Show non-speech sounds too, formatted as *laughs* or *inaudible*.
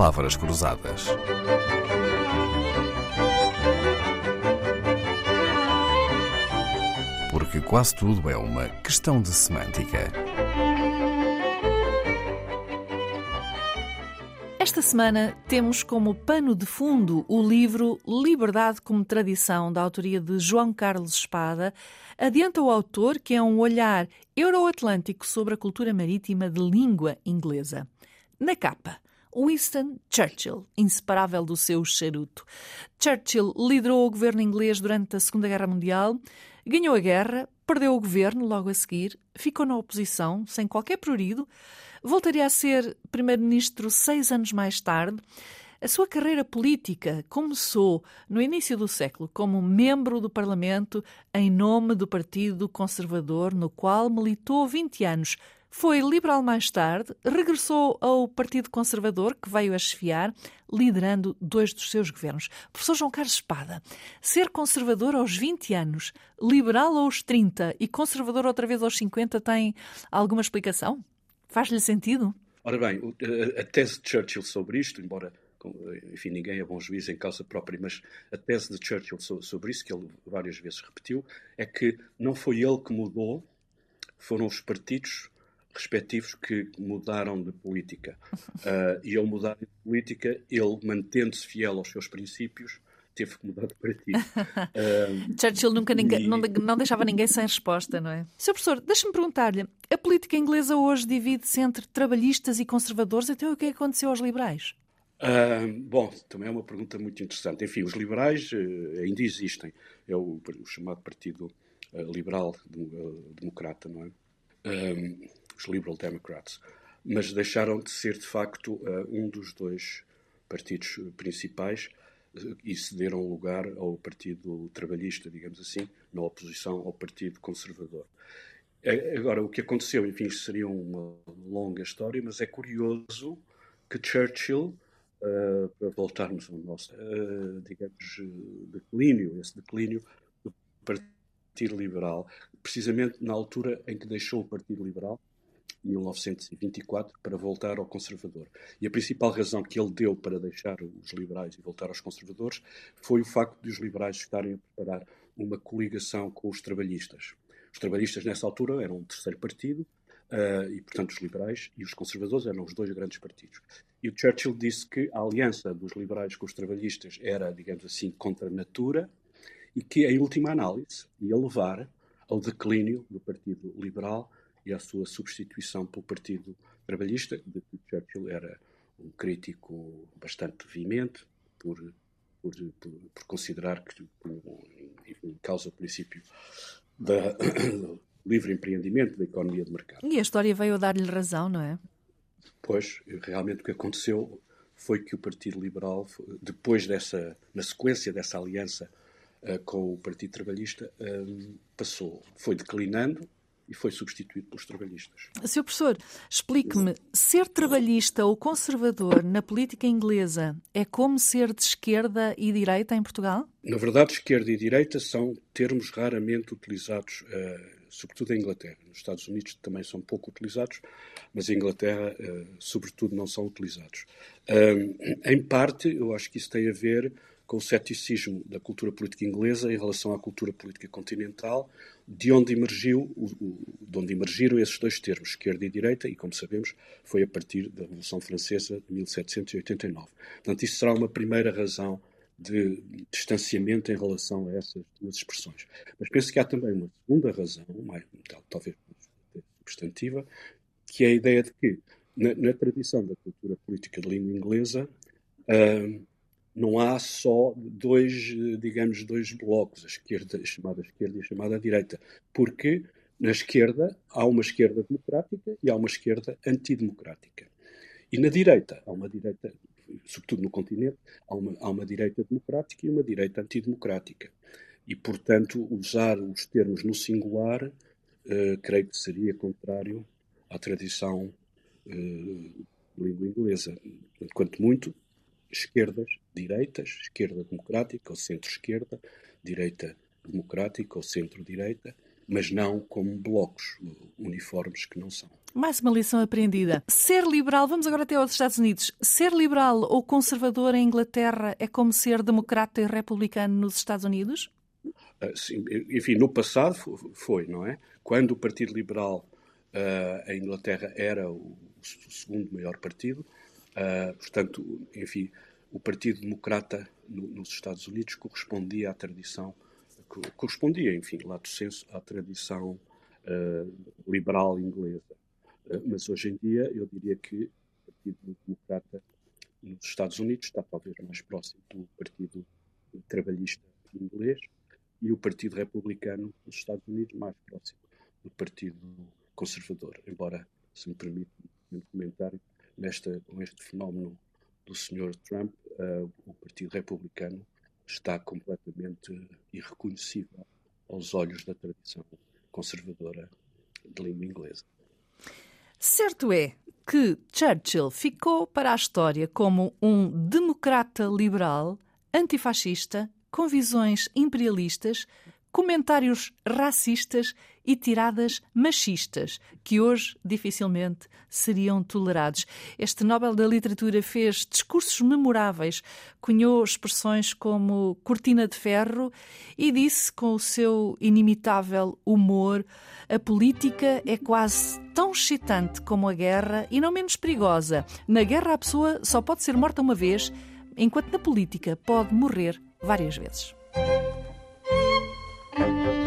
palavras cruzadas. Porque quase tudo é uma questão de semântica. Esta semana temos como pano de fundo o livro Liberdade como Tradição, da autoria de João Carlos Espada. Adianta o autor que é um olhar euroatlântico sobre a cultura marítima de língua inglesa. Na capa, Winston Churchill, inseparável do seu charuto. Churchill liderou o governo inglês durante a Segunda Guerra Mundial, ganhou a guerra, perdeu o governo logo a seguir, ficou na oposição, sem qualquer prurido, Voltaria a ser primeiro-ministro seis anos mais tarde. A sua carreira política começou no início do século como membro do Parlamento em nome do Partido Conservador, no qual militou 20 anos. Foi liberal mais tarde, regressou ao Partido Conservador, que veio a chefiar, liderando dois dos seus governos. Professor João Carlos Espada, ser conservador aos 20 anos, liberal aos 30 e conservador outra vez aos 50 tem alguma explicação? Faz-lhe sentido? Ora bem, a tese de Churchill sobre isto, embora enfim, ninguém é bom juiz em causa própria, mas a tese de Churchill sobre isso, que ele várias vezes repetiu, é que não foi ele que mudou, foram os partidos respectivos que mudaram de política. Uh, *laughs* e ao mudar de política, ele, mantendo-se fiel aos seus princípios, teve que mudar de partido. Uh, *laughs* Churchill nunca ninguém, e... não, não, deixava ninguém sem resposta, não é? Sr. Professor, deixe-me perguntar-lhe: a política inglesa hoje divide-se entre trabalhistas e conservadores, então o que é que aconteceu aos liberais? Uh, bom, também é uma pergunta muito interessante. Enfim, os liberais uh, ainda existem. É o, o chamado Partido uh, Liberal Democrata, não é? Os Liberal Democrats. Mas deixaram de ser, de facto, um dos dois partidos principais e cederam lugar ao Partido Trabalhista, digamos assim, na oposição ao Partido Conservador. Agora, o que aconteceu, enfim, isto seria uma longa história, mas é curioso que Churchill, uh, para voltarmos ao nosso, uh, digamos, declínio, esse declínio do Partido Liberal, precisamente na altura em que deixou o Partido Liberal, 1924 para voltar ao conservador. E a principal razão que ele deu para deixar os liberais e voltar aos conservadores foi o facto de os liberais estarem a preparar uma coligação com os trabalhistas. Os trabalhistas, nessa altura, eram um terceiro partido, uh, e, portanto, os liberais e os conservadores eram os dois grandes partidos. E o Churchill disse que a aliança dos liberais com os trabalhistas era, digamos assim, contra a natura, e que, em última análise, ia levar ao declínio do Partido Liberal e à sua substituição pelo Partido Trabalhista, de que Churchill era um crítico bastante veemente, por, por, por, por considerar que enfim, causa o princípio da *coughs* livre empreendimento da economia de mercado. E a história veio a dar-lhe razão, não é? Pois, realmente o que aconteceu foi que o Partido Liberal, depois dessa, na sequência dessa aliança uh, com o Partido Trabalhista, um, passou, foi declinando e foi substituído pelos trabalhistas. Sr. Professor, explique-me, ser trabalhista ou conservador na política inglesa é como ser de esquerda e direita em Portugal? Na verdade, esquerda e direita são termos raramente utilizados, uh, sobretudo em Inglaterra. Nos Estados Unidos também são pouco utilizados, mas em Inglaterra, uh, sobretudo, não são utilizados. Em parte, eu acho que isso tem a ver com o ceticismo da cultura política inglesa em relação à cultura política continental, de onde, emergiu, de onde emergiram esses dois termos, esquerda e direita, e, como sabemos, foi a partir da Revolução Francesa de 1789. Portanto, isso será uma primeira razão de distanciamento em relação a essas duas expressões. Mas penso que há também uma segunda razão, mais, talvez substantiva, que é a ideia de que, na, na tradição da cultura política de língua inglesa, uh, não há só dois, digamos, dois blocos, a esquerda, a chamada esquerda e a chamada direita, porque na esquerda há uma esquerda democrática e há uma esquerda antidemocrática. E na direita, há uma direita, sobretudo no continente, há uma, há uma direita democrática e uma direita antidemocrática. E, portanto, usar os termos no singular, uh, creio que seria contrário à tradição uh, língua inglesa. Quanto muito, esquerdas, direitas, esquerda democrática ou centro-esquerda, direita democrática ou centro-direita, mas não como blocos uniformes que não são. Mais uma lição aprendida. Ser liberal, vamos agora até aos Estados Unidos. Ser liberal ou conservador em Inglaterra é como ser democrata e republicano nos Estados Unidos? Uh, sim, enfim, no passado foi, não é? Quando o Partido Liberal uh, em Inglaterra era o, segundo maior partido, uh, portanto, enfim, o Partido Democrata no, nos Estados Unidos correspondia à tradição, correspondia, enfim, lato senso, à tradição liberal inglesa. Eh, mas hoje em dia eu diria que o Partido Democrata nos Estados Unidos está talvez mais próximo do Partido Trabalhista inglês e o Partido Republicano nos Estados Unidos mais próximo do Partido Conservador, embora, se me permite um comentário, nesta, com este fenómeno do Sr. Trump, uh, o Partido Republicano está completamente irreconhecível aos olhos da tradição conservadora de língua inglesa. Certo é que Churchill ficou para a história como um democrata liberal, antifascista, com visões imperialistas, comentários racistas e tiradas machistas, que hoje dificilmente seriam tolerados. Este Nobel da Literatura fez discursos memoráveis, cunhou expressões como cortina de ferro e disse com o seu inimitável humor: a política é quase tão excitante como a guerra e não menos perigosa. Na guerra, a pessoa só pode ser morta uma vez, enquanto na política pode morrer várias vezes.